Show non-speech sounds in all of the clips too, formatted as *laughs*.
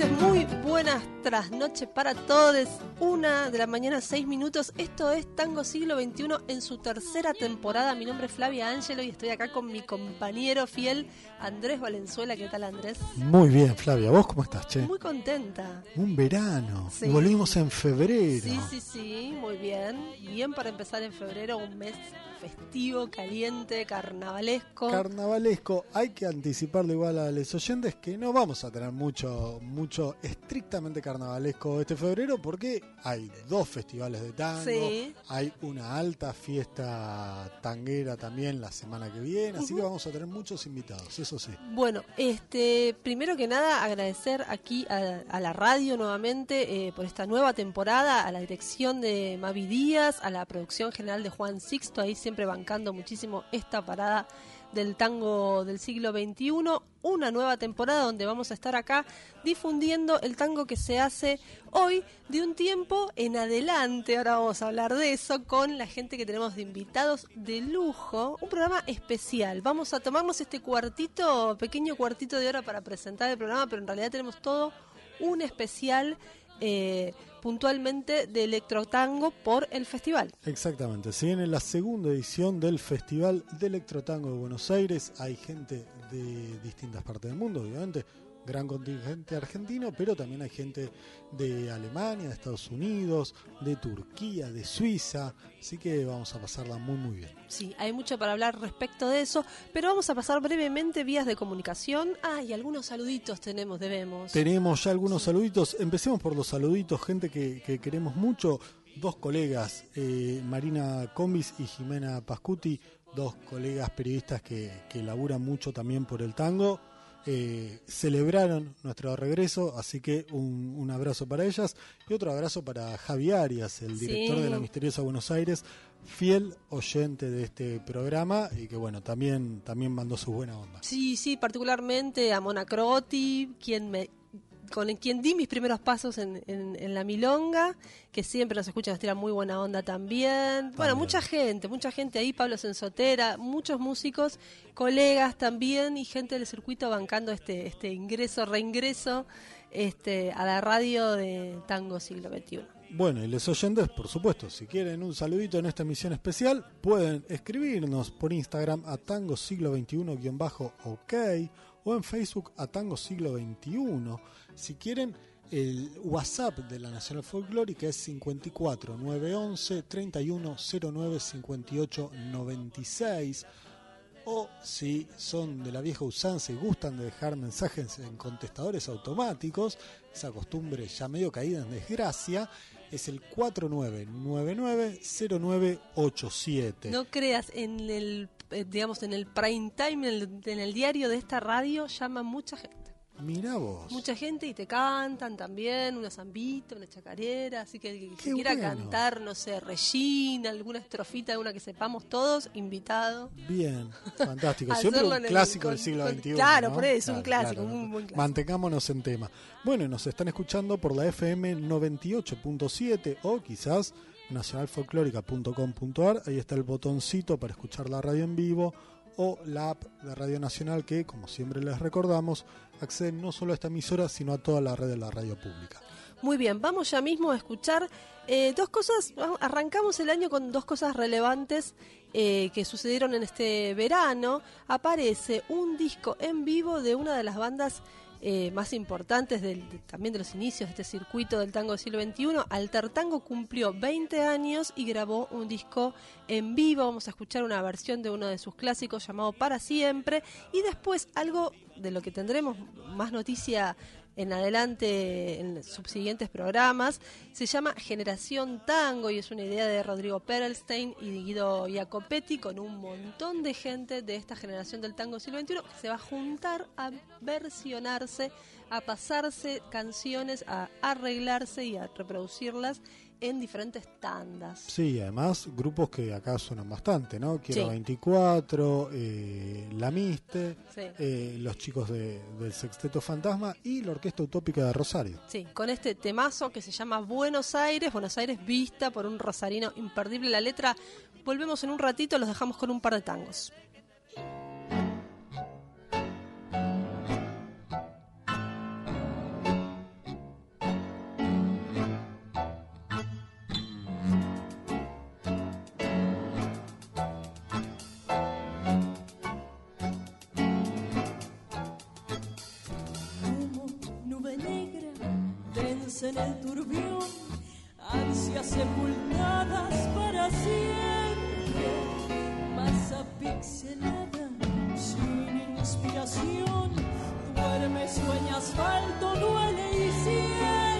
Noches, muy buenas trasnoches para todos. Una de la mañana, seis minutos. Esto es Tango Siglo XXI en su tercera temporada. Mi nombre es Flavia Ángelo y estoy acá con mi compañero fiel Andrés Valenzuela. ¿Qué tal, Andrés? Muy bien, Flavia. ¿Vos cómo estás, che? Muy contenta. Un verano. Sí. Volvimos en febrero. Sí, sí, sí, muy bien. Bien para empezar en febrero, un mes festivo, caliente, carnavalesco. Carnavalesco. Hay que anticiparle igual a los oyentes que no vamos a tener mucho, mucho estrictamente carnavalesco este febrero porque hay dos festivales de tango. Sí. Hay una alta fiesta tanguera también la semana que viene. Así que vamos a tener muchos invitados, eso sí. Bueno, este, primero que nada agradecer aquí a, a la radio nuevamente eh, por esta nueva temporada, a la dirección de Mavi Díaz, a la producción general de Juan Sixto, ahí siempre bancando muchísimo esta parada del tango del siglo XXI, una nueva temporada donde vamos a estar acá difundiendo el tango que se hace hoy de un tiempo en adelante. Ahora vamos a hablar de eso con la gente que tenemos de invitados de lujo, un programa especial. Vamos a tomarnos este cuartito, pequeño cuartito de hora para presentar el programa, pero en realidad tenemos todo un especial eh, puntualmente de electrotango por el festival. Exactamente, se viene la segunda edición del Festival de Electrotango de Buenos Aires. Hay gente de distintas partes del mundo, obviamente, gran contingente argentino, pero también hay gente de Alemania, de Estados Unidos, de Turquía, de Suiza. Así que vamos a pasarla muy, muy bien. Sí, hay mucho para hablar respecto de eso, pero vamos a pasar brevemente vías de comunicación. Ah, y algunos saluditos tenemos, debemos. Tenemos ya algunos saluditos. Empecemos por los saluditos, gente que, que queremos mucho. Dos colegas, eh, Marina Combis y Jimena Pascuti, dos colegas periodistas que, que laburan mucho también por el tango. Eh, celebraron nuestro regreso, así que un, un abrazo para ellas y otro abrazo para Javi Arias, el director Sí. de la Misteriosa Buenos Aires, fiel oyente de este programa y que bueno, también, también mandó su buena onda. Sí, sí, particularmente a Mona Croti, quien me con quien di mis primeros pasos en, en- en la milonga, que siempre nos escucha, nos tira muy buena onda también. Bueno, mucha gente, mucha gente ahí, Pablo Sensotera, muchos músicos, colegas también y gente del circuito bancando este, este ingreso, reingreso este, a la radio de Tango Siglo XXI. Bueno, y los oyentes, por supuesto, si quieren un saludito en esta emisión especial, pueden escribirnos por Instagram a tango siglo XXI-ok o en Facebook a tango siglo XXI. Si quieren, el WhatsApp de la Nacional Folclórica es 54 911 3109 58 96 o si son de la vieja usanza y gustan de dejar mensajes en contestadores automáticos, esa costumbre ya medio caída en desgracia, es el 49990987. No creas, en el, eh, digamos, en el prime time, en el, en el diario de esta radio, llama mucha gente. Mirá vos. Mucha gente y te cantan también, una zambita, una chacarera, así que el que quiera bueno. cantar, no sé, Regina, alguna estrofita de una que sepamos todos, invitado. Bien, *laughs* fantástico. Siempre un el- clásico con- del siglo con- XXI. claro, ¿no? por eso, un Claro, clásico, claro. un buen clásico. Mantengámonos en tema. Bueno, nos están escuchando por la FM 98.7 o quizás nacionalfolclórica.com.ar. Ahí está el botoncito para escuchar la radio en vivo o la app de Radio Nacional que, como siempre les recordamos, accede no solo a esta emisora, sino a toda la red de la radio pública. Muy bien, vamos ya mismo a escuchar eh, dos cosas. Arrancamos el año con dos cosas relevantes eh, que sucedieron en este verano. Aparece un disco en vivo de una de las bandas eh, más importantes del- de- también de los inicios de este circuito del tango del siglo XXI. Alter Tango cumplió 20 años y grabó un disco en vivo. Vamos a escuchar una versión de uno de sus clásicos llamado Para Siempre. Y después algo de lo que tendremos más noticia en adelante en subsiguientes programas. Se llama Generación Tango y es una idea de Rodrigo Perelstein y Guido Jacopetti con un montón de gente de esta generación del tango siglo XXI que se va a juntar a versionarse, a pasarse canciones, a arreglarse y a reproducirlas en diferentes tandas. Sí, además grupos que acá suenan bastante, ¿no? Quiero Sí. 24, eh, La Miste, Sí. eh, los chicos de- del Sexteto Fantasma y la Orquesta Utópica de Rosario. Sí, con este temazo que se llama Buenos Aires, Buenos Aires vista por un rosarino imperdible. La letra, volvemos en un ratito, los dejamos con un par de tangos. En el turbión, ansias sepultadas para siempre, masa pixelada, sin inspiración, duerme, sueña asfalto, duele y siente.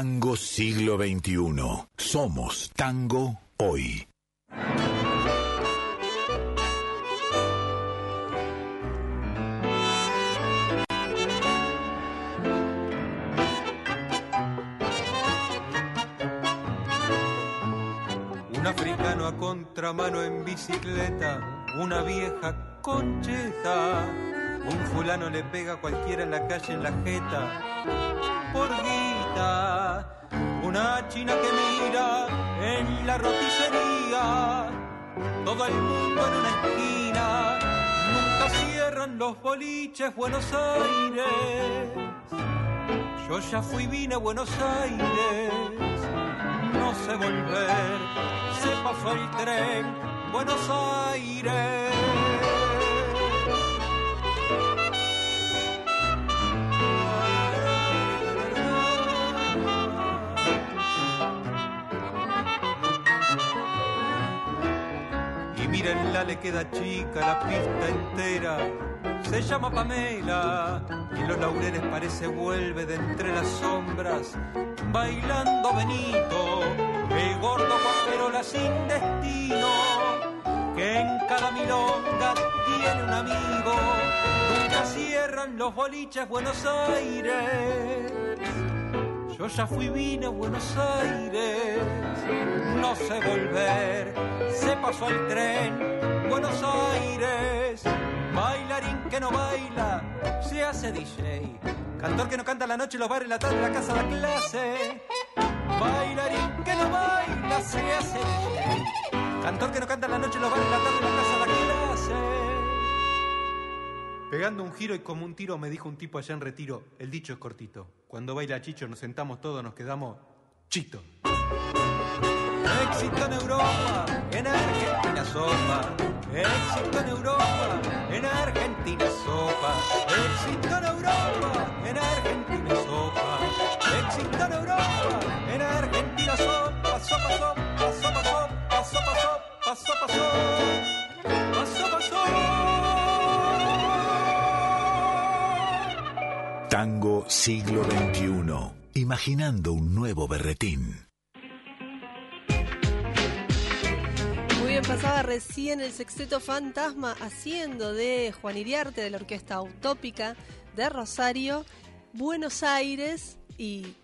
Tango siglo XXI. Somos tango hoy. Un africano a contramano en bicicleta, una vieja concheta. Un fulano le pega a cualquiera en la calle en la jeta. Por una china que mira en la roticería. Todo el mundo en una esquina. Nunca cierran los boliches Buenos Aires. Yo ya fui vine a Buenos Aires no sé volver. Se pasó el tren, Buenos Aires. Mírenla, le queda chica la pista entera. Se llama Pamela y en los laureles parece vuelve de entre las sombras bailando Benito, el gordo guaperola sin destino, que en cada milonga tiene un amigo, nunca cierran los boliches Buenos Aires. Yo ya fui vine a Buenos Aires, no sé volver, se pasó el tren, Buenos Aires, bailarín que no baila, se hace DJ, cantor que no canta la noche, los bares, la tarde, la casa, la clase, bailarín que no baila, se hace DJ, cantor que no canta la noche, los bares, la tarde, la casa, la clase. Pegando un giro y como un tiro me dijo un tipo allá en retiro, el dicho es cortito. Cuando baila Chicho nos sentamos todos, nos quedamos chito. Éxito en Europa, en Argentina sopa. Éxito en Europa, en Argentina sopa. Éxito en Europa, en Argentina sopa. Éxito en Europa, en Argentina sopa. Tango siglo XXI. Imaginando un nuevo berretín. Muy bien, pasaba recién el sexteto fantasma haciendo de Juan Iriarte de la Orquesta Utópica de Rosario, Buenos Aires y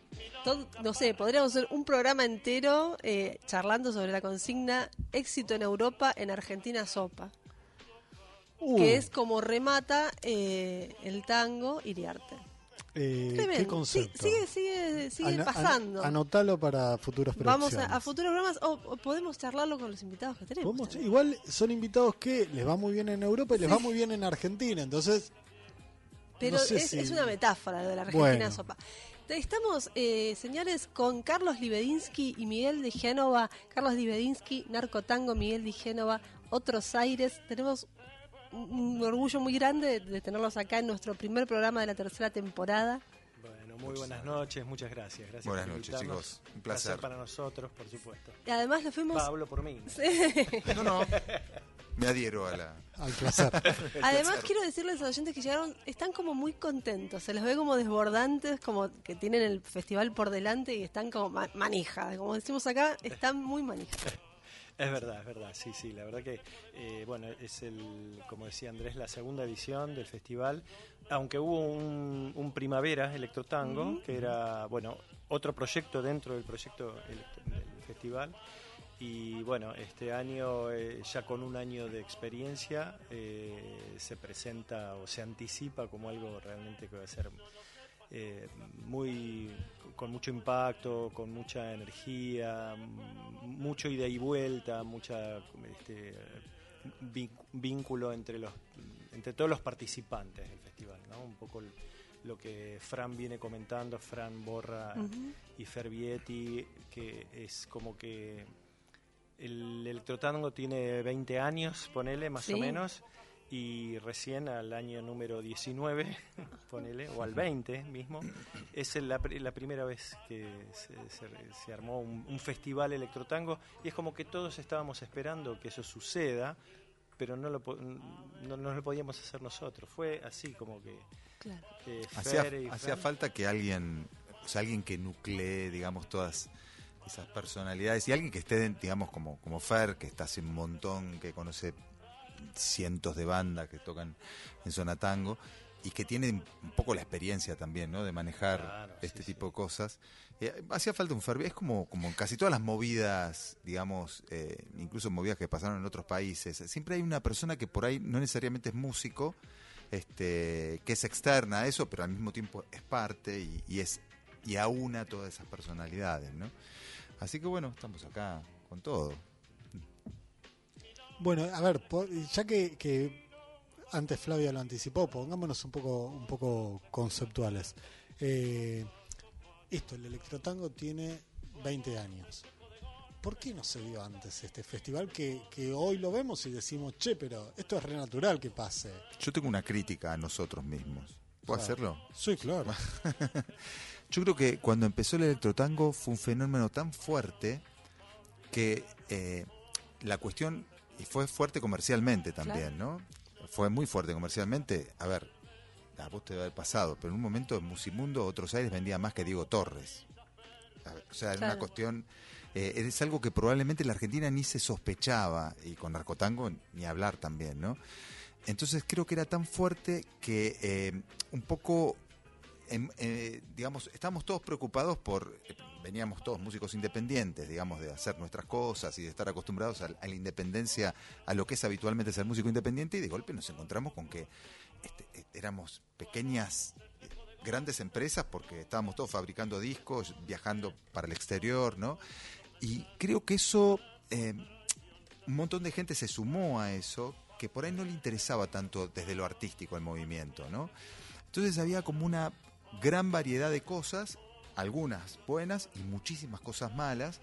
todo, no sé, podríamos hacer un programa entero eh, charlando sobre la consigna éxito en Europa, en Argentina sopa, Uh, que es como remata eh, el tango Iriarte. Eh. ¿Qué concepto? Sí, sigue, sigue, sigue Ana- an- pasando. anotalo para futuras Vamos producciones. a, a futuros programas o, o podemos charlarlo con los invitados que tenemos. Igual son invitados que les va muy bien en Europa y les va muy bien en Argentina, entonces Pero no sé es, si- es una metáfora lo de la Argentina Bueno. sopa. Estamos, eh, señores, con Carlos Libedinsky y Miguel de Génova. Carlos Libedinsky, Narcotango, Miguel de Génova, Otros Aires. Tenemos un, orgullo muy grande de, tenerlos acá en nuestro primer programa de la tercera temporada. Bueno, muy buenas noches, muchas gracias. gracias Buenas por noches, chicos. Un placer. para nosotros, por supuesto. Y además lo fuimos... Pablo por mí. *laughs* No, no. Me adhiero a la. *laughs* al placer. Además quiero decirles a los oyentes que llegaron, están como muy contentos, se los ve como desbordantes, como que tienen el festival por delante y están como ma- manija, como decimos acá, están muy manija. Es verdad, es verdad, sí, sí, la verdad que, eh, bueno, es el, como decía Andrés, la segunda edición del festival, aunque hubo un, un Primavera Electrotango, que era, bueno, otro proyecto dentro del proyecto del festival, y bueno, este año, eh, ya con un año de experiencia, eh, se presenta o se anticipa como algo realmente que va a ser eh, muy con mucho impacto, con mucha energía, mucho ida y vuelta, mucha este, vínculo entre los entre todos los participantes del festival, ¿no? Un poco lo que Fran viene comentando, Fran Borra y Fervietti, que es como que el electrotango tiene 20 años, ponele, más Sí. o menos, y recién al año número 19, *laughs* ponele, o al 20 mismo, es la, la primera vez que se, se- se armó un, un festival electrotango, y es como que todos estábamos esperando que eso suceda, pero no lo, no, no lo podíamos hacer nosotros. Fue así como que... Claro. que Hacía, Fer y hacía falta que alguien o sea, alguien que nuclee, digamos, todas esas personalidades y alguien que esté, digamos, como, como Fer, que está hace un montón, que conoce cientos de bandas que tocan en zona tango y que tiene un poco la experiencia también, ¿no? De manejar Claro, este sí, tipo de cosas. Eh, hacía falta un Fer, es como, como en casi todas las movidas, digamos, eh, incluso movidas que pasaron en otros países. Siempre hay una persona que por ahí no necesariamente es músico, este, que es externa a eso, pero al mismo tiempo es parte y, y es y aúna todas esas personalidades, ¿no? Así que bueno, estamos acá con todo. Bueno, a ver, ya que, que antes Flavia lo anticipó, pongámonos un poco, un poco conceptuales. Eh, esto, el electrotango tiene 20 años. ¿Por qué no se dio antes este festival que, que hoy lo vemos y decimos, che, pero esto es re natural que pase? Yo tengo una crítica a nosotros mismos. ¿Puedo Claro. hacerlo? Sí, claro. *laughs* Yo creo que cuando empezó el electrotango fue un fenómeno tan fuerte que eh, la cuestión, y fue fuerte comercialmente también, ¿no? Fue muy fuerte comercialmente. A ver, a vos te debe haber pasado, pero en un momento en Musimundo Otros Aires vendía más que Diego Torres. Ver, O sea, era una Claro. cuestión, eh, es algo que probablemente en la Argentina ni se sospechaba, y con narcotango ni hablar también, ¿no? Entonces creo que era tan fuerte que eh, un poco eh, digamos, estábamos todos preocupados por, eh, veníamos todos músicos independientes, digamos, de hacer nuestras cosas y de estar acostumbrados a, la independencia, a lo que es habitualmente ser músico independiente, y de golpe nos encontramos con que este, eh, éramos pequeñas, grandes empresas, porque estábamos todos fabricando discos, viajando para el exterior, ¿no? Y creo que eso, un montón de gente se sumó a eso, que por ahí no le interesaba tanto desde lo artístico el movimiento, ¿no? Entonces había como una gran variedad de cosas, algunas buenas y muchísimas cosas malas.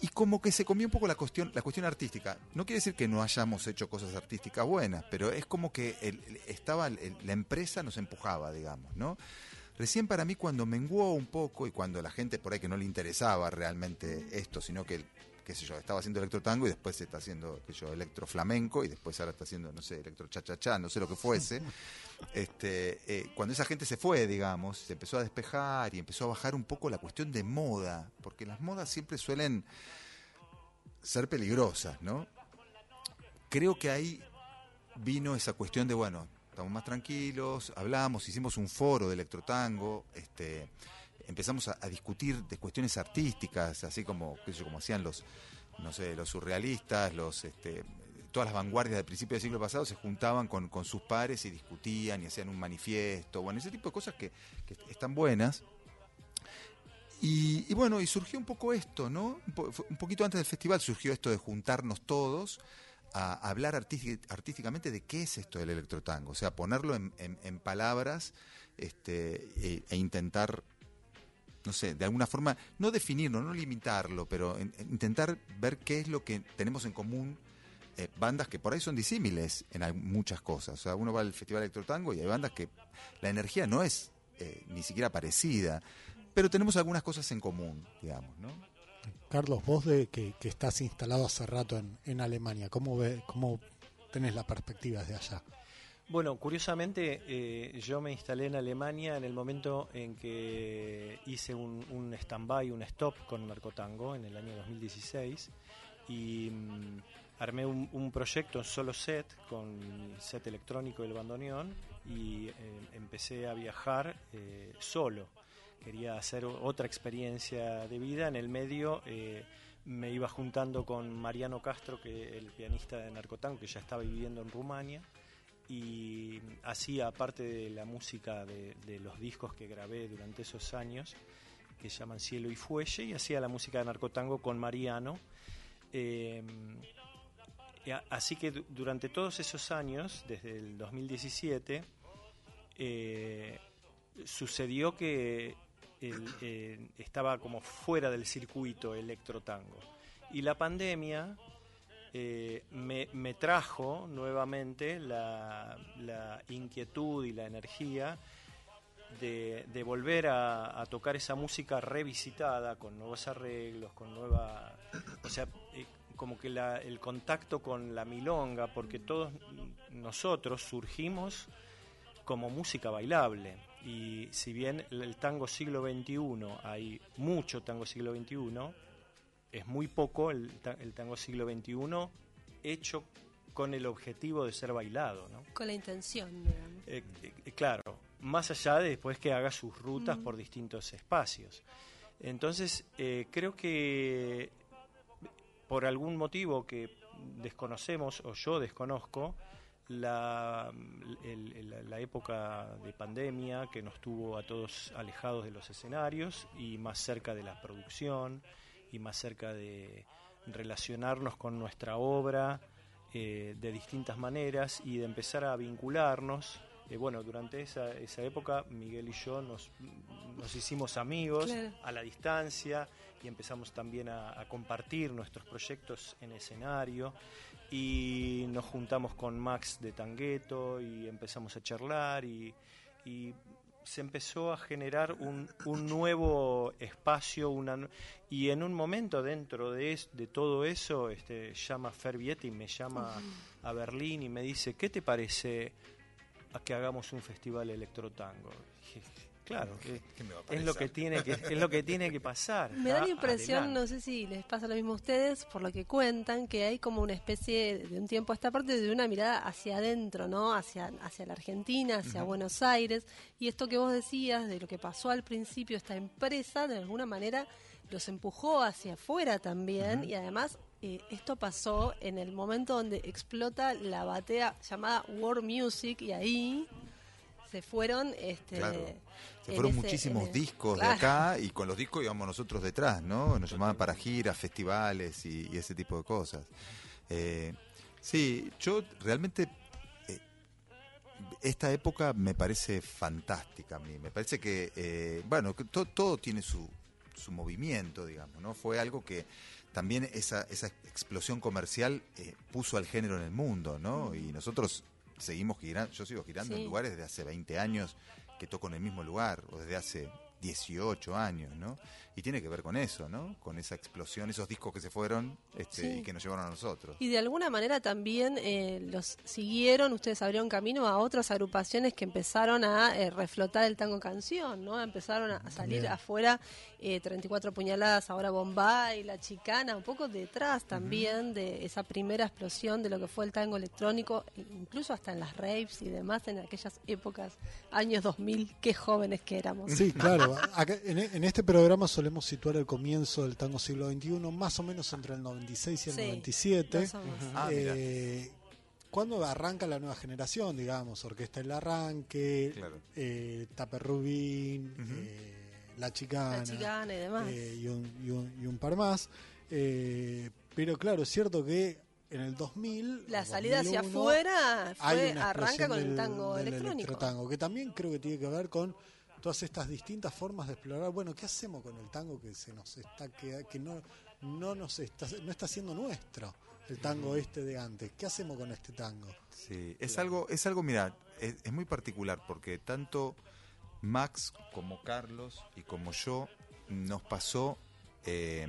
Y como que se comió un poco la cuestión, la cuestión artística. No quiere decir que no hayamos hecho cosas artísticas buenas, pero es como que estaba la empresa nos empujaba, digamos, ¿no? Recién para mí cuando menguó un poco y cuando la gente por ahí que no le interesaba realmente esto, sino que, qué sé yo, estaba haciendo electrotango y después se está haciendo, qué sé yo, electroflamenco y después ahora está haciendo, no sé, electro cha cha cha, no sé lo que fuese. *laughs* este, eh, cuando esa gente se fue, digamos, se empezó a despejar y empezó a bajar un poco la cuestión de moda, porque las modas siempre suelen ser peligrosas, ¿no? Creo que ahí vino esa cuestión de, bueno, estamos más tranquilos, hablamos, hicimos un foro de electrotango, este, empezamos a, discutir de cuestiones artísticas, así como, qué como hacían los, no sé, los surrealistas, los, este, todas las vanguardias del principio del siglo pasado se juntaban con, con sus pares y discutían y hacían un manifiesto, bueno, ese tipo de cosas que, que están buenas. Y, bueno, y surgió un poco esto, ¿no? Un, poquito antes del festival surgió esto de juntarnos todos a hablar artísti- artísticamente de qué es esto del electrotango, o sea, ponerlo en palabras este, e, e intentar, no sé, de alguna forma, no definirlo, no limitarlo, pero en- en intentar ver qué es lo que tenemos en común. eh, bandas que por ahí son disímiles en muchas cosas. O sea, uno va al Festival Electrotango y hay bandas que la energía no es eh, ni siquiera parecida, pero tenemos algunas cosas en común, digamos, ¿no? Carlos, vos de que, que estás instalado hace rato en, en Alemania, ¿cómo, ve, ¿cómo tenés la perspectiva desde allá? Bueno, curiosamente eh, yo me instalé en Alemania en el momento en que hice un, stand-by, un stop con Narcotango en el año 2016 y mm, armé un, un proyecto solo set con set electrónico y el bandoneón y eh, empecé a viajar eh, solo. Quería hacer otra experiencia de vida. En el medio me iba juntando con Mariano Castro, que el pianista de Narcotango, que ya estaba viviendo en Rumania y hacía parte de la música de, los discos que grabé durante esos años que se llaman Cielo y Fuelle y hacía la música de narcotango con Mariano. Eh, así que du- durante todos esos años desde el 2017 eh, sucedió que eh, estaba como fuera del circuito electrotango. Y la pandemia eh, me, me trajo nuevamente la, inquietud y la energía de, de volver a, tocar esa música revisitada con nuevos arreglos, con nueva... O sea, eh, como que la- el contacto con la milonga, porque todos nosotros surgimos como música bailable. Y si bien el el tango siglo XXI, hay mucho tango siglo XXI, es muy poco el, ta- el tango siglo XXI hecho con el objetivo de ser bailado, ¿no? Con la intención, digamos. Eh, eh, claro, más allá de después que haga sus rutas por distintos espacios. Entonces, eh, creo que por algún motivo que desconocemos o yo desconozco, la, el- la época de pandemia que nos tuvo a todos alejados de los escenarios y más cerca de la producción y más cerca de relacionarnos con nuestra obra eh, de distintas maneras y de empezar a vincularnos. Eh, bueno, durante esa, esa época Miguel y yo nos, nos hicimos amigos Claro. a la distancia y empezamos también a, a compartir nuestros proyectos en escenario y nos juntamos con Max de Tangueto y empezamos a charlar y, y se empezó a generar un, un nuevo espacio una, y en un momento dentro de, es- de todo eso este, llama Fer Vietti, me llama a Berlín y me dice, ¿qué te parece a que hagamos un festival electrotango? Dije, claro, ¿Qué me va a es lo que tiene que es lo que tiene que pasar. Me da la está impresión, adelante. no sé si les pasa lo mismo a ustedes, por lo que cuentan, que hay como una especie de un tiempo a esta parte de una mirada hacia adentro, ¿no? Hacia, hacia la Argentina, hacia Buenos Aires. Y esto que vos decías de lo que pasó al principio, esta empresa, de alguna manera los empujó hacia afuera también. Y además, eh, esto pasó en el momento donde explota la batea llamada World Music y ahí se fueron este Claro. Se fueron ese- muchísimos discos claro. de acá y con los discos íbamos nosotros detrás, ¿no? Nos llamaban para giras, festivales y, y ese tipo de cosas. Eh, sí, yo realmente eh, esta época me parece fantástica a mí. Me parece que, eh, bueno, que to- todo tiene su, su movimiento, digamos, ¿no? Fue algo que también esa, esa explosión comercial eh, puso al género en el mundo, ¿no? Y nosotros seguimos girando, yo sigo girando Sí. en lugares desde hace 20 años que toco en el mismo lugar, o desde hace 18 años, ¿no? Y tiene que ver con eso, ¿no? Con esa explosión, esos discos que se fueron este, Sí. y que nos llevaron a nosotros. Y de alguna manera también eh, los siguieron, ustedes abrieron camino a otras agrupaciones que empezaron a eh, reflotar el tango canción, ¿no? Empezaron a salir También. afuera eh, 34 puñaladas, ahora Bombay, La Chicana, un poco detrás también de esa primera explosión de lo que fue el tango electrónico, e incluso hasta en las raves y demás en aquellas épocas, años 2000, qué jóvenes que éramos. Sí, claro. Acá, en, en este programa solemos situar el comienzo del tango siglo XXI, más o menos entre el 96 y el Sí, 97. Más o menos. Ah. Eh, cuando arranca la nueva generación, digamos, Orquesta El Arranque, Claro. eh, Tape Rubín, Ujú. eh, La Chicana, La Chicana y demás. eh, y, un, y un- y un par más. Eh, pero claro, es cierto que en el 2000... La salida hacia 2001, afuera hay fue, arranca con el del- tango del electrónico. electrotango, que también creo que tiene que ver con todas estas distintas formas de explorar. Bueno, ¿qué hacemos con el tango que se nos está que, que no no nos está no está siendo nuestro el tango este de antes? ¿Qué hacemos con este tango? Sí, es algo, es algo, mira, es, es muy particular porque tanto Max como Carlos y como yo nos pasó eh,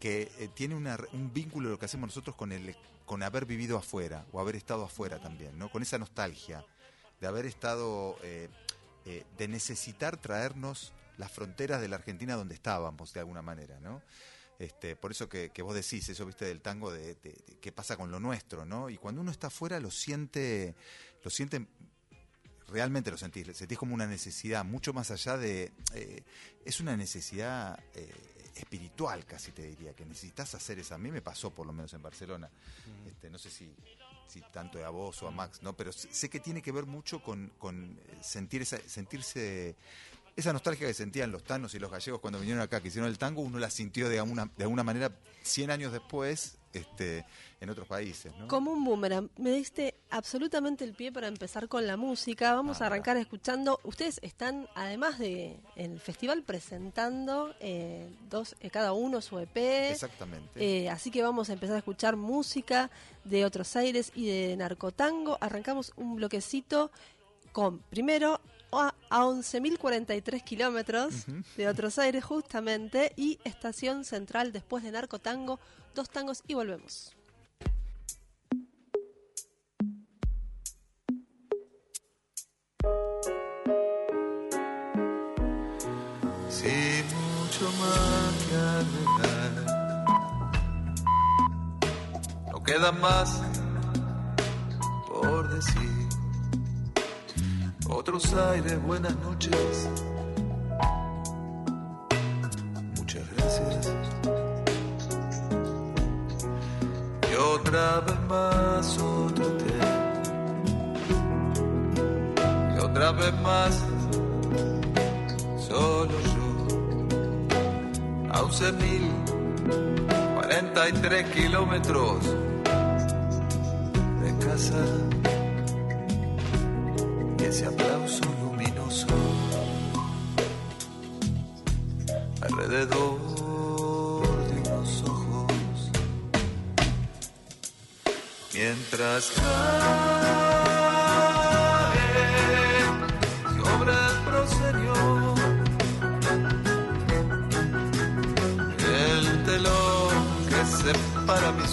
que eh, tiene una un vínculo lo que hacemos nosotros con el con haber vivido afuera o haber estado afuera también, ¿no? Con esa nostalgia de haber estado eh, eh, de necesitar traernos las fronteras de la Argentina donde estábamos de alguna manera, ¿no? Este, por eso que, que vos decís eso, viste, del tango de, de- de qué pasa con lo nuestro, ¿no? Y cuando uno está afuera lo siente, lo siente, realmente lo sentís, sentís como una necesidad, mucho más allá de, eh, es una necesidad eh, espiritual casi te diría, que necesitas hacer eso. A mí me pasó por lo menos en Barcelona, este, no sé si, si tanto a vos o a Max, ¿no? Pero sé que tiene que ver mucho con, con sentir esa, sentirse esa nostalgia que sentían los tanos y los gallegos cuando vinieron acá, que hicieron el tango, uno la sintió de alguna, de alguna manera 100 años después este, en otros países. ¿no? Como un boomerang. Me diste absolutamente el pie para empezar con la música. Vamos Ah, a arrancar escuchando. Ustedes están, además de el festival, presentando eh, dos, eh, cada uno su EP. Exactamente. Eh, así que vamos a empezar a escuchar música de Otros Aires y de Narcotango. Arrancamos un bloquecito con, primero, a, a 11.043 kilómetros de Otros Aires justamente y Estación Central después de Narcotango. Dos tangos y volvemos. mucho más que. No queda más por decir. Otros aires, buenas noches. Vez más otro. Y otra vez más solo yo. A 11.043 kilómetros de casa. Y ese aplauso luminoso alrededor Mientras cae sobre el proscenio el telón que separa mis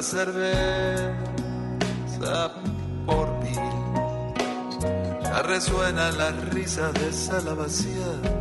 Otra cerveza por mil. Ya resuenan las risas de sala vacía.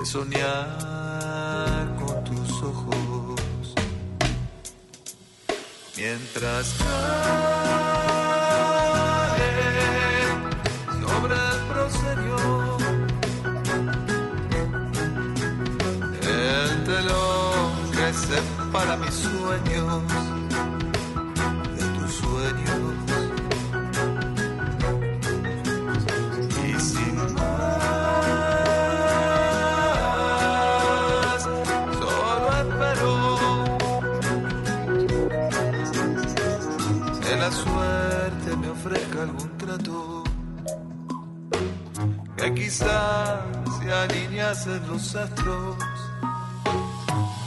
Pude soñar con tus ojos mientras cae sobre el proscenio. El telón que separa mis sueños quizás se alineasen los astros,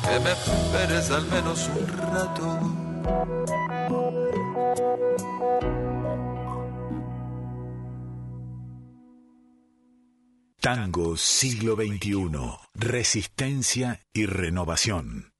que me esperes al menos un rato. Tango siglo XXI. Resistencia y renovación.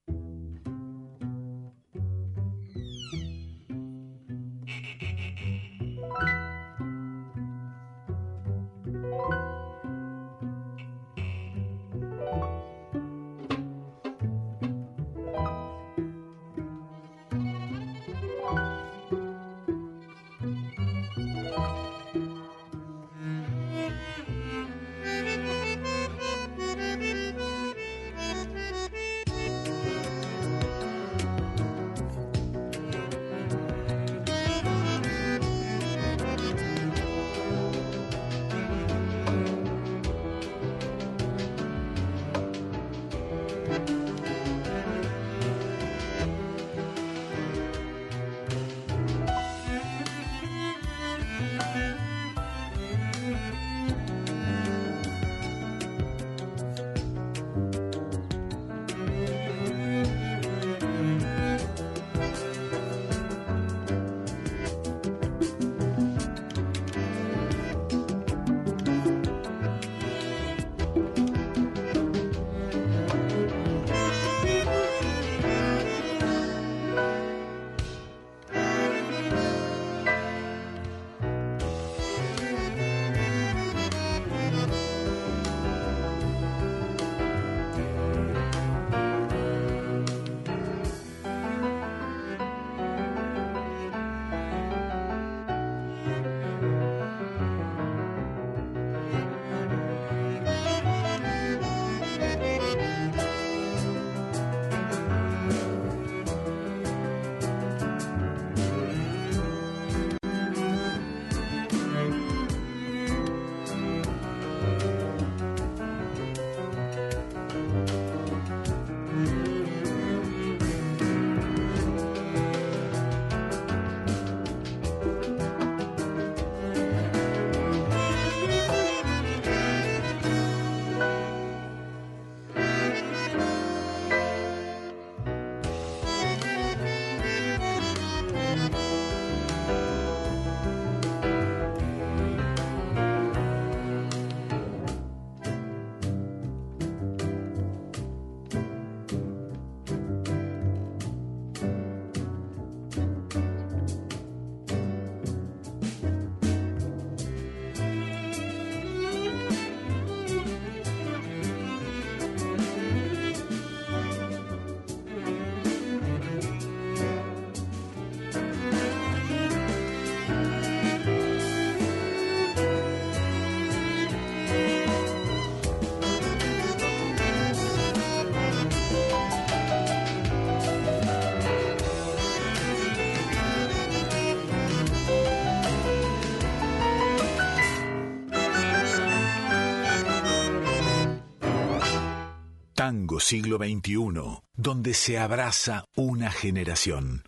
Tango siglo XXI, donde se abraza una generación.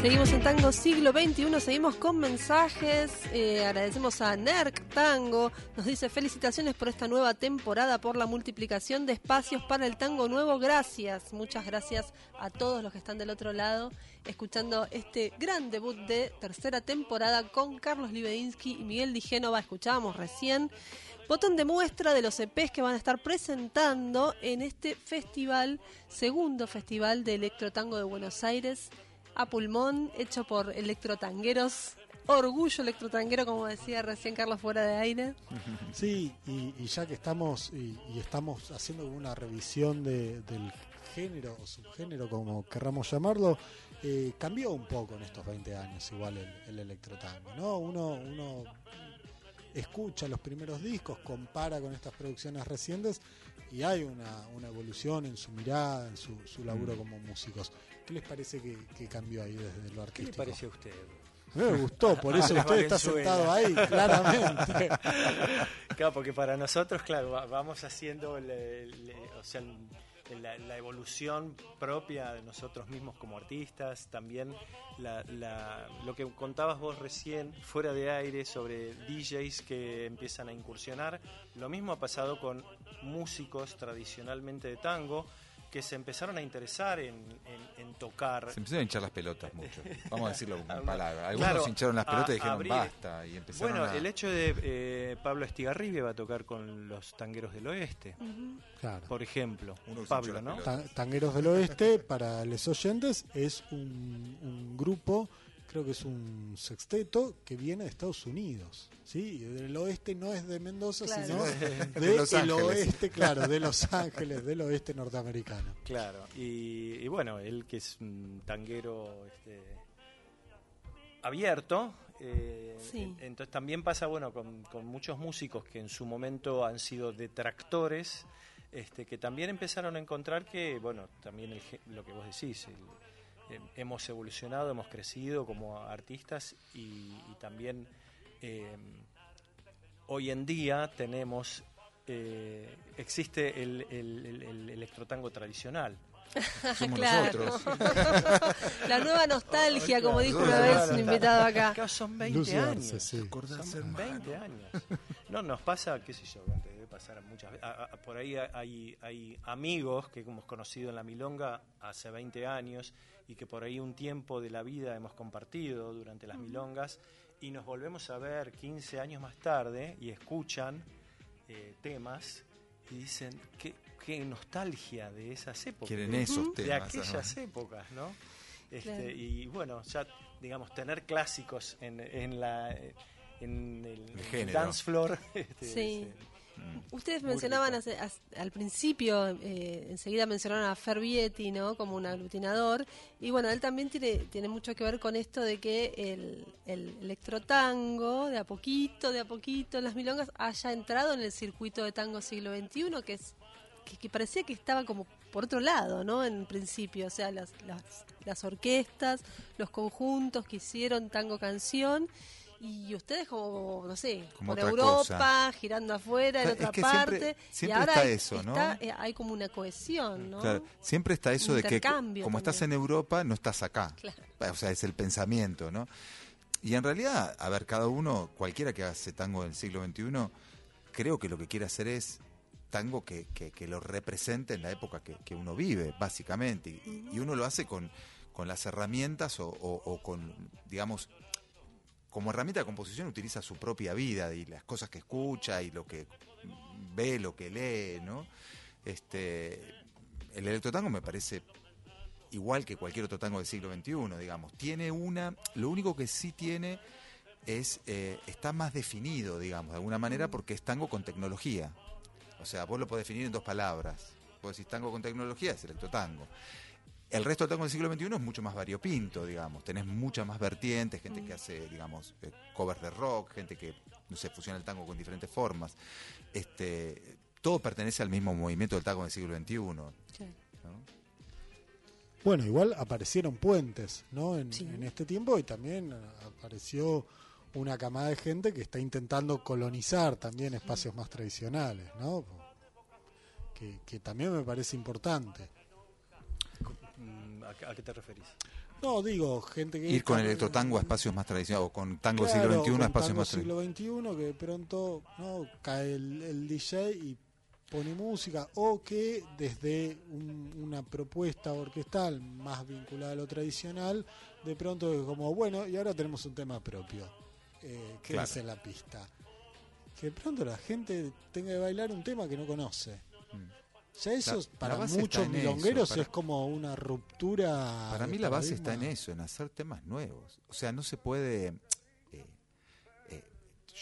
Seguimos en Tango Siglo XXI, seguimos con mensajes. eh, agradecemos a NERC Tango. Nos dice felicitaciones por esta nueva temporada, por la multiplicación de espacios para el tango nuevo. Gracias, muchas gracias a todos los que están del otro lado, escuchando este gran debut de tercera temporada con Carlos Libedinsky y Miguel Di Génova. Escuchábamos recién. Botón de muestra de los EPs que van a estar presentando en este festival, segundo festival de electrotango de Buenos Aires a pulmón, hecho por electrotangueros. Orgullo electrotanguero, como decía recién Carlos fuera de aire. *laughs* Sí, y, ya que estamos y, estamos haciendo una revisión de- del género o subgénero, como querramos llamarlo, eh, cambió un poco en estos 20 años igual el, el electrotango, ¿no? Uno, uno escucha los primeros discos, compara con estas producciones recientes y hay una, una evolución en su mirada, en su, su laburo como músicos. ¿Qué les parece que, que cambió ahí desde lo ¿Qué le artístico? parece a usted? Me gustó, por *laughs* eso usted está sentado ahí, claramente. *laughs* Claro, porque para nosotros, claro, va- vamos haciendo o sea, la, la evolución propia de nosotros mismos como artistas, también la- la- lo que contabas vos recién fuera de aire sobre DJs que empiezan a incursionar. Lo mismo ha pasado con músicos tradicionalmente de tango que se empezaron a interesar en, en- en tocar. Se empezaron a hinchar las pelotas mucho. Vamos a decirlo con *laughs* palabras. Algunos claro, hincharon las a- pelotas y dijeron abrir- basta. Y empezaron Bueno, a... el hecho de eh, Pablo Estigarribia va a tocar con los tangueros del oeste, Claro. por ejemplo. Uno Pablo, ¿no? Tangueros del Oeste, para los oyentes, es un, un grupo, creo que es un sexteto que viene de Estados Unidos. ¿sí? Del oeste no es de Mendoza, Claro. sino De de Los el Ángeles. oeste, claro, de Los *laughs* Ángeles, del oeste norteamericano. Claro, y, y bueno, él que es un tanguero este, abierto, eh, Sí. en- entonces también pasa bueno con, con muchos músicos que en su momento han sido detractores, este, que también empezaron a encontrar que, bueno, también el lo que vos decís, el- eh, hemos evolucionado, hemos crecido como artistas y, y también eh, hoy en día tenemos, eh, existe el, el- el- el electrotango tradicional. Somos *laughs* Claro. nosotros. *laughs* La nueva nostalgia, como dijo una vez un invitado acá. Acá son 20 Lucy años. Arce, sí. Son 20 años. No, nos pasa, qué sé yo, pasar muchas veces. a- a- por ahí hay, hay amigos que hemos conocido en la Milonga hace 20 años y que por ahí un tiempo de la vida hemos compartido durante las Milongas y nos volvemos a ver 15 años más tarde y escuchan eh, temas y dicen, qué, qué nostalgia de esas épocas. Quieren de- esos de temas. aquellas ¿no? épocas, ¿no? Este, Claro. Y bueno, ya, digamos, tener clásicos en, en la en el, dance floor. *laughs* este, Sí. es, eh, Ustedes Muy mencionaban hace- as- al principio, eh, enseguida mencionaron a Fervietti, ¿no? Como un aglutinador. Y bueno, él también tiene, tiene mucho que ver con esto de que el, el electrotango, de a poquito, de a poquito, en las milongas, haya entrado en el circuito de tango siglo XXI, que es que, que parecía que estaba como por otro lado, ¿no? En principio, o sea, las, las, las orquestas, los conjuntos que hicieron tango canción. Y ustedes como, no sé, Como por Europa, cosa. girando afuera, en Es otra que parte. siempre y ahora está hay, eso, ¿no? está, eh, hay como una cohesión, ¿no? Claro, siempre está eso de que como estás en. Europa, no estás acá. Claro. O sea, es el pensamiento, ¿no? Y en realidad, a ver, cada uno, cualquiera que hace tango del siglo XXI, creo que lo que quiere hacer es tango que, que- que lo represente en la época que, que uno vive, básicamente. Y, y uno lo hace con, con las herramientas o, o- o con, digamos, como herramienta de composición utiliza su propia vida y las cosas que escucha y lo que ve, lo que lee, ¿no? Este, el electrotango me parece igual que cualquier otro tango del siglo XXI, digamos. Tiene una, lo único que sí tiene es, eh, está más definido, digamos, de alguna manera, porque es tango con tecnología. O sea, vos lo podés definir en dos palabras. Vos decís tango con tecnología, es electrotango. El resto del tango del siglo XXI es mucho más variopinto, digamos. Tenés muchas más vertientes, gente que hace, digamos, eh, covers de rock, gente que, no sé, fusiona el tango con diferentes formas. Este, todo pertenece al mismo movimiento del tango del siglo XXI. ¿no? Bueno, igual aparecieron puentes, ¿no? En, Sí. en este tiempo y también apareció una camada de gente que está intentando colonizar también espacios más tradicionales, ¿no? Que, que también me parece importante. ¿A, qué- te referís? No, digo, gente que... Ir con electrotango a espacios más tradicionales, o con tango Claro, siglo XXI a espacios más tradicionales. siglo XXI que de pronto no cae el, el DJ y pone música o que desde un- una propuesta orquestal más vinculada a lo tradicional de pronto es como bueno y ahora tenemos un tema propio eh, que Claro. es en la pista que de pronto la gente tenga que bailar un tema que no conoce Mm. Ya eso La- la para muchos eso, milongueros para- es como una ruptura Para mí la base está en eso, en hacer temas nuevos. O sea, no se puede... eh, eh,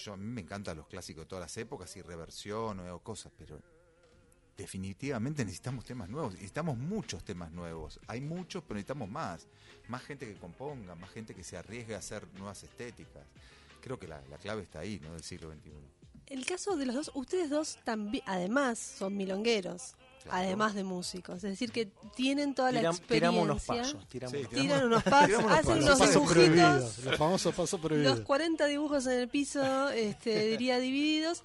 yo a mí me encantan los clásicos de todas las épocas y reversión o cosas, pero definitivamente necesitamos temas nuevos. Necesitamos muchos temas nuevos. Hay muchos, pero necesitamos más. Más gente que componga, más gente que se arriesgue a hacer nuevas estéticas. Creo que la, la clave está ahí, ¿no? Del siglo XXI. El caso de los dos, ustedes dos también, además, son milongueros, Claro. además de músicos. Es decir, que tienen toda la experiencia. tiramos unos pasos. Tiramos Sí, Tiran unos *laughs* pasos, hacen unos pasos dibujitos. prohibidos, los famosos pasos prohibidos. Los 40 dibujos en el piso, este, diría divididos.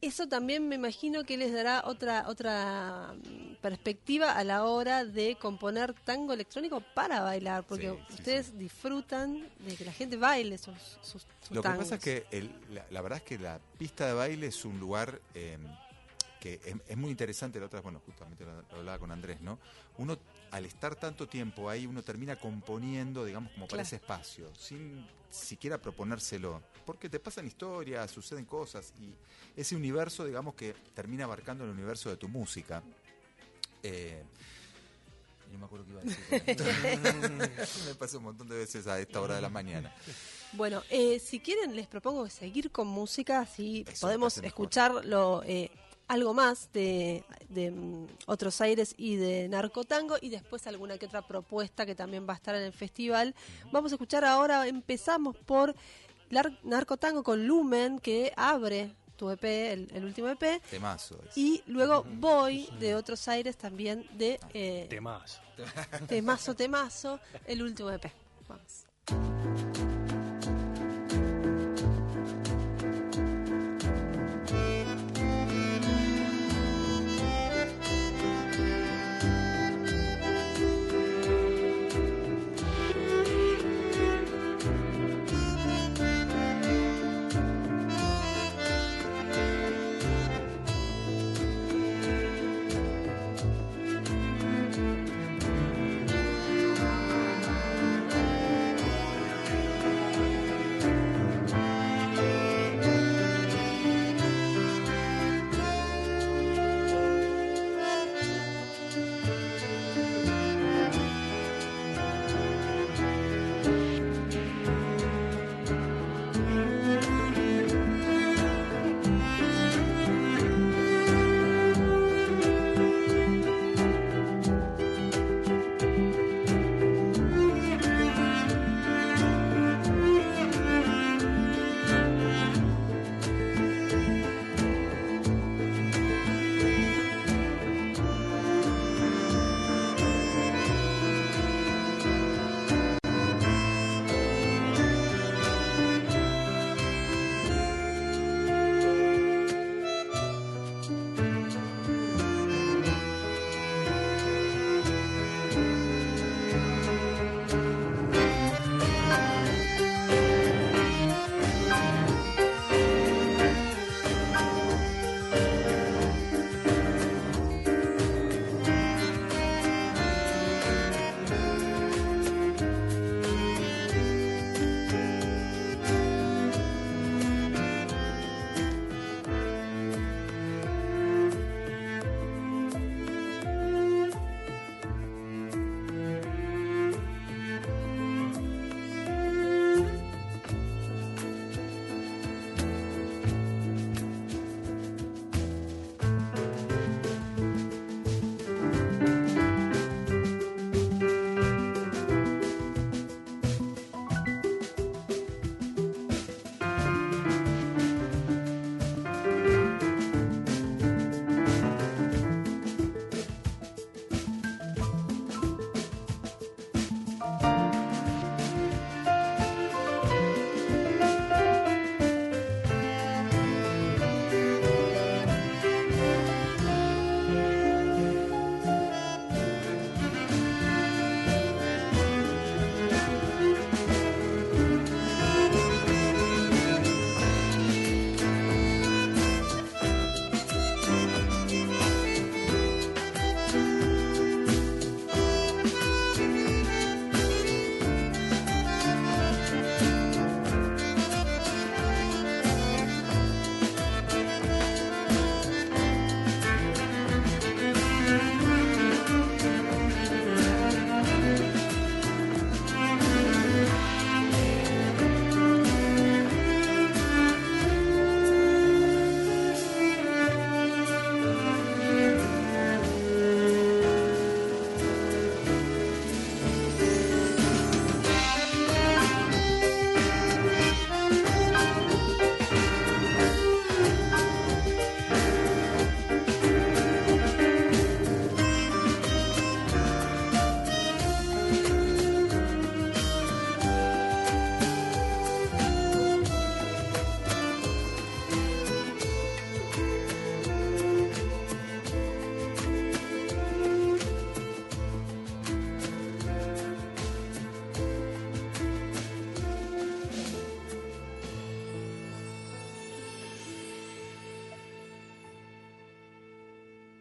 Eso también me imagino que les dará otra otra mm, perspectiva a la hora de componer tango electrónico para bailar, porque Sí, sí, ustedes disfrutan de que la gente baile sus, sus, sus Lo que tangos. pasa es que el- la, la verdad es que la pista de baile es un lugar eh, que es, es muy interesante. La otra, bueno, justamente lo, lo hablaba con Andrés, ¿no? Uno, al estar tanto tiempo ahí, uno termina componiendo, digamos, como para Claro. ese espacio, sin siquiera proponérselo. Porque te pasan historias, suceden cosas, y ese universo, digamos, que termina abarcando el universo de tu música. Eh, no me acuerdo qué iba a decir. *laughs* me pasa un montón de veces a esta hora de la mañana. Bueno, eh, si quieren les propongo seguir con música, Eso me podemos escucharlo eh, algo más de, de, mm, Otros Aires y de Narcotango y después alguna que otra propuesta que también va a estar en el festival. Vamos a escuchar ahora, empezamos por Narcotango con Lumen que abre tu EP, el, el último EP, Temazo. es. y luego Voy de Otros Aires también de eh, Temas. Temazo Temazo, el último EP. Vamos.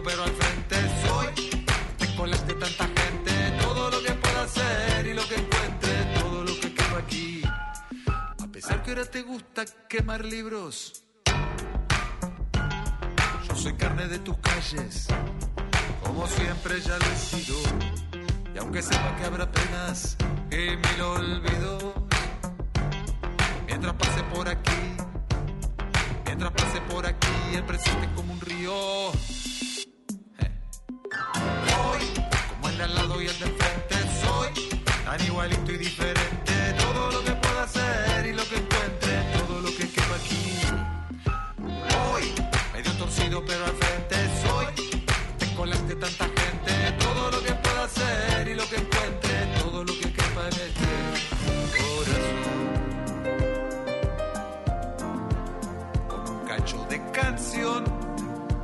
Pero al frente. Soy, te colas de tanta gente. Todo lo que pueda hacer y lo que encuentre, todo lo que quepa aquí. A pesar que ahora te gusta quemar libros. Yo soy carne de tus calles, como siempre ya lo he sido. Y aunque sepa que habrá penas y mil olvidos, mientras pase por aquí, mientras pase por aquí, el presente como un río. Al lado y el de enfrente, soy tan igualito y diferente. Todo lo que pueda hacer y lo que encuentre, todo lo que quepa aquí. Voy, medio torcido pero al frente soy. Te colaste tanta gente, todo lo que pueda hacer y lo que encuentre, todo lo que quepa en este corazón. Como un cacho de canción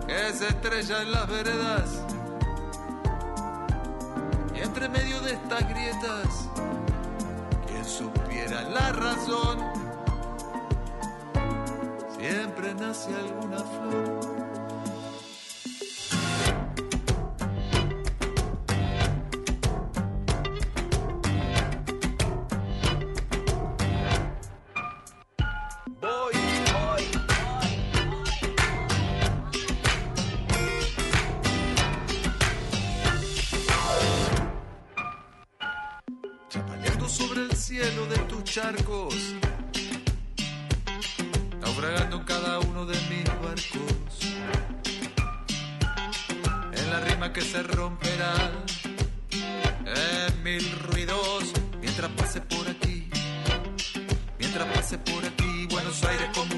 que se estrella en las veredas. Entre medio de estas grietas, quien supiera la razón siempre nace alguna flor. Cielo de tus charcos. Naufragando cada uno de mis barcos. En la rima que se romperá, en mil ruidos, mientras pase por aquí, mientras pase por aquí, Buenos Aires como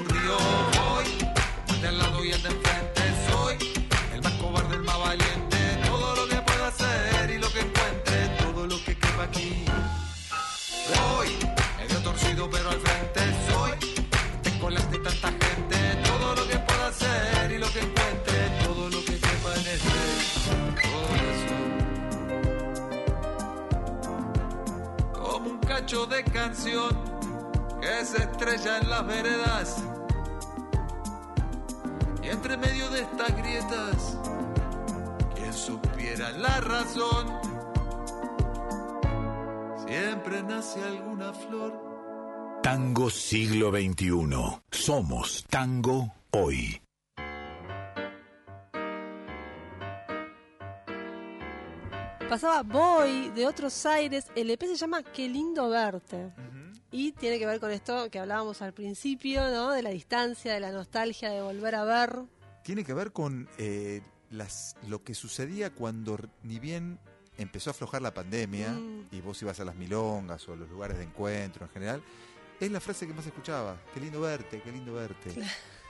De canción que se estrella en las veredas. Y entre medio de estas grietas, quien supiera la razón, siempre nace alguna flor. Tango siglo XXI. Somos tango hoy. Pasaba Boy de otros aires. El EP se llama Qué lindo verte. Y tiene que ver con esto que hablábamos al principio, ¿no? De la distancia, de la nostalgia, de volver a ver. Tiene que ver con eh, las, lo que sucedía cuando ni bien empezó a aflojar la pandemia Mm. y vos ibas a las milongas o a los lugares de encuentro en general, es la frase que más escuchaba. Qué lindo verte, qué lindo verte.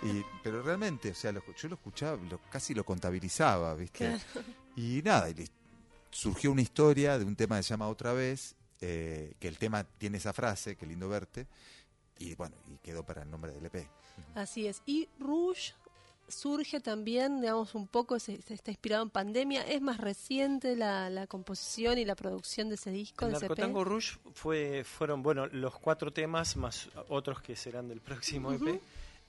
Y, pero realmente, o sea, lo- yo lo escuchaba, lo- casi lo contabilizaba, ¿viste? Y nada, y li- surgió una historia de un tema que se llama Otra vez, eh, que el tema tiene esa frase, qué lindo verte, y bueno, y quedó para el nombre del E EP. Así es. Y Rouge surge también, digamos, un poco, se, se está inspirado en pandemia. Es más reciente la, la composición y la producción de ese disco, El EP. Narcotango Rouge fue, fueron, bueno, los cuatro temas más otros que serán del próximo EP.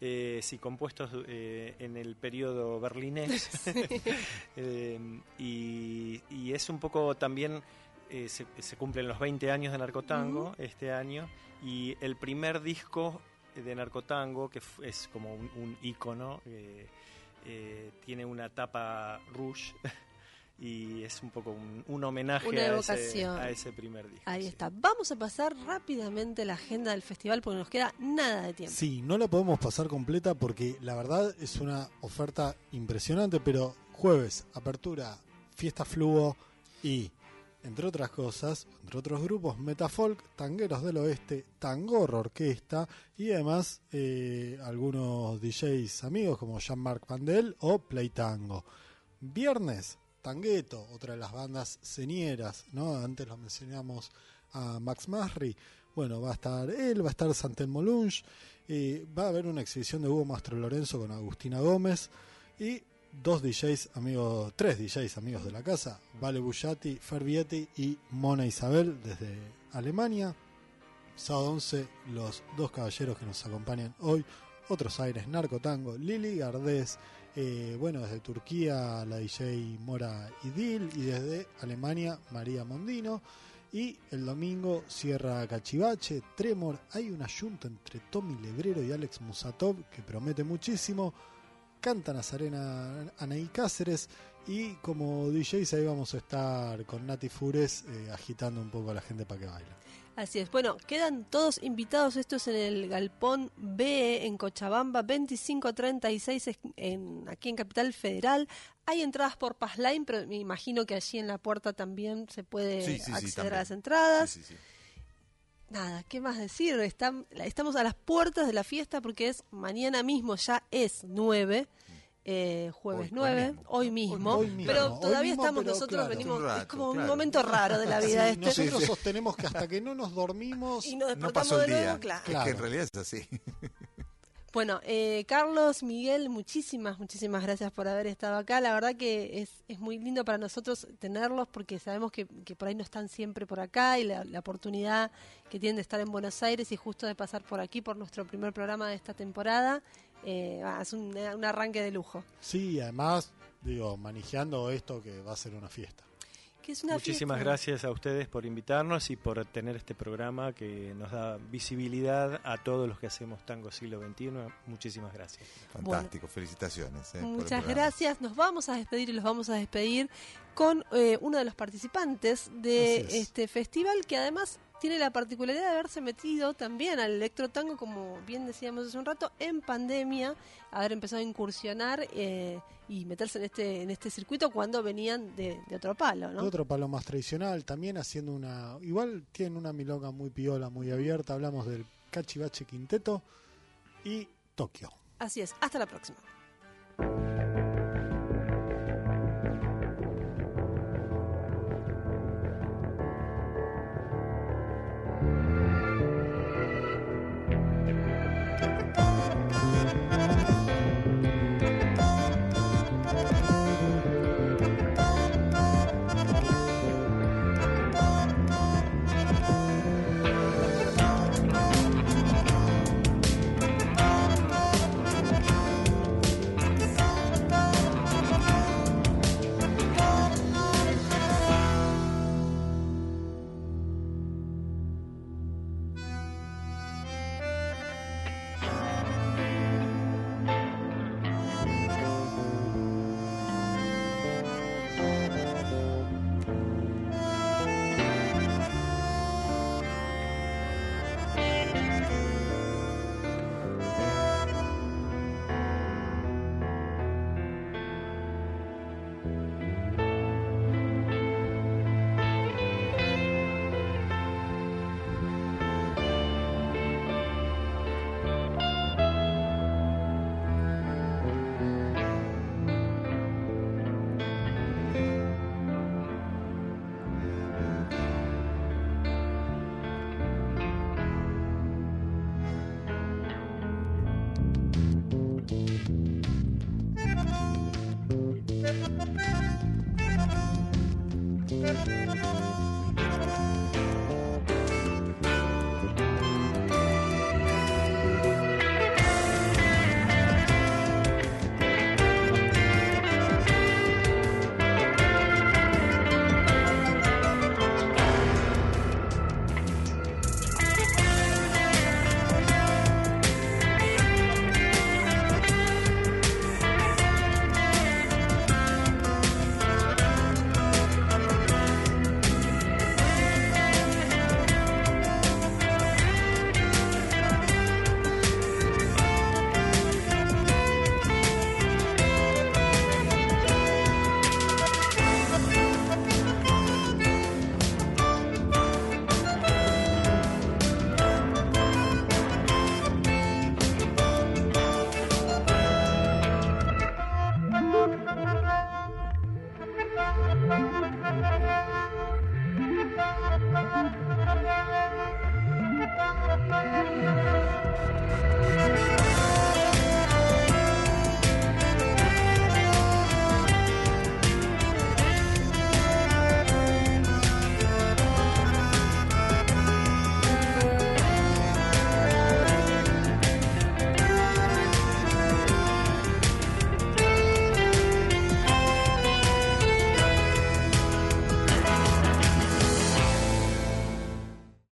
Eh, sí, compuestos eh, en el periodo berlinés. *laughs* *laughs* Eh, y, y es un poco también, se, se cumplen los 20 años de Narcotango este año, y el primer disco de Narcotango, que es como un, un ícono, tiene una tapa rouge. *laughs* Y es un poco un, un homenaje a, ese, evocación. a ese primer disco. Ahí sí. está. Vamos a pasar rápidamente la agenda del festival porque nos queda nada de tiempo. Sí, no la podemos pasar completa porque la verdad es una oferta impresionante, pero jueves, apertura, fiesta fluo y, entre otras cosas, entre otros grupos, Metafolk, Tangueros del Oeste, Tangorro Orquesta y además eh, algunos DJs amigos como Jean-Marc Pandel o Play Tango. Viernes, Tangueto, otra de las bandas señeras, ¿no? Antes lo mencionamos a Max Masri. Bueno, va a estar él, va a estar Santelmo Lunch, eh, va a haber una exhibición de Hugo Mastro Lorenzo con Agustina Gómez y dos DJs amigos, tres DJs amigos de la casa, Vale Bullati, Fervietti y Mona Isabel desde Alemania. Sábado 11, los dos caballeros que nos acompañan hoy, otros aires, Narcotango, Lili Gardés, eh, bueno, desde Turquía la DJ Mora Idil y desde Alemania María Mondino. Y el domingo cierra Cachivache, Tremor. Hay una junta entre Tommy Lebrero y Alex Musatov que promete muchísimo. Canta Nazarena Anaí Cáceres. Y como DJs ahí vamos a estar con Nati Fures eh, agitando un poco a la gente para que baile. Así es. Bueno, quedan todos invitados. Esto es en el Galpón B en Cochabamba, 2536 es- en, aquí en Capital Federal. Hay entradas por Passline, pero me imagino que allí en la puerta también se puede Sí, sí, sí, acceder a las entradas. Nada, ¿qué más decir? Están- estamos a las puertas de la fiesta porque es mañana mismo, ya es 9, eh, jueves Hoy- hoy 9, mismo. hoy mismo, Hoy mismo, pero todavía mismo, estamos pero nosotros, claro. venimos, rato, es como un momento raro de la vida Sí, este. nosotros sostenemos que hasta que no nos dormimos *laughs* Y nos No despertamos pasó el de nuevo, día. claro. Es que en realidad es así. *laughs* Bueno, eh, Carlos, Miguel, muchísimas, muchísimas gracias por haber estado acá. La verdad que es, es muy lindo para nosotros tenerlos porque sabemos que, que por ahí no están siempre por acá y la, la oportunidad que tienen de estar en Buenos Aires y justo de pasar por aquí por nuestro primer programa de esta temporada. Eh, es un, un arranque de lujo. Sí, además, digo, manejando esto que va a ser una fiesta. Que es una Muchísimas fiesta. gracias a ustedes por invitarnos y por tener este programa que nos da visibilidad a todos los que hacemos Tango Siglo XXI. Muchísimas gracias. Fantástico, felicitaciones. eh, Muchas gracias. Nos vamos a despedir y los vamos a despedir con eh, uno de los participantes de es. este festival que además tiene la particularidad de haberse metido también al electrotango, como bien decíamos hace un rato, en pandemia, haber empezado a incursionar eh, y meterse en este en este circuito cuando venían de, de otro palo, ¿no? Otro palo más tradicional, también haciendo una. Igual tienen una milonga muy piola, muy abierta. Hablamos del Cachivache Quinteto y Tokio. Así es. Hasta la próxima.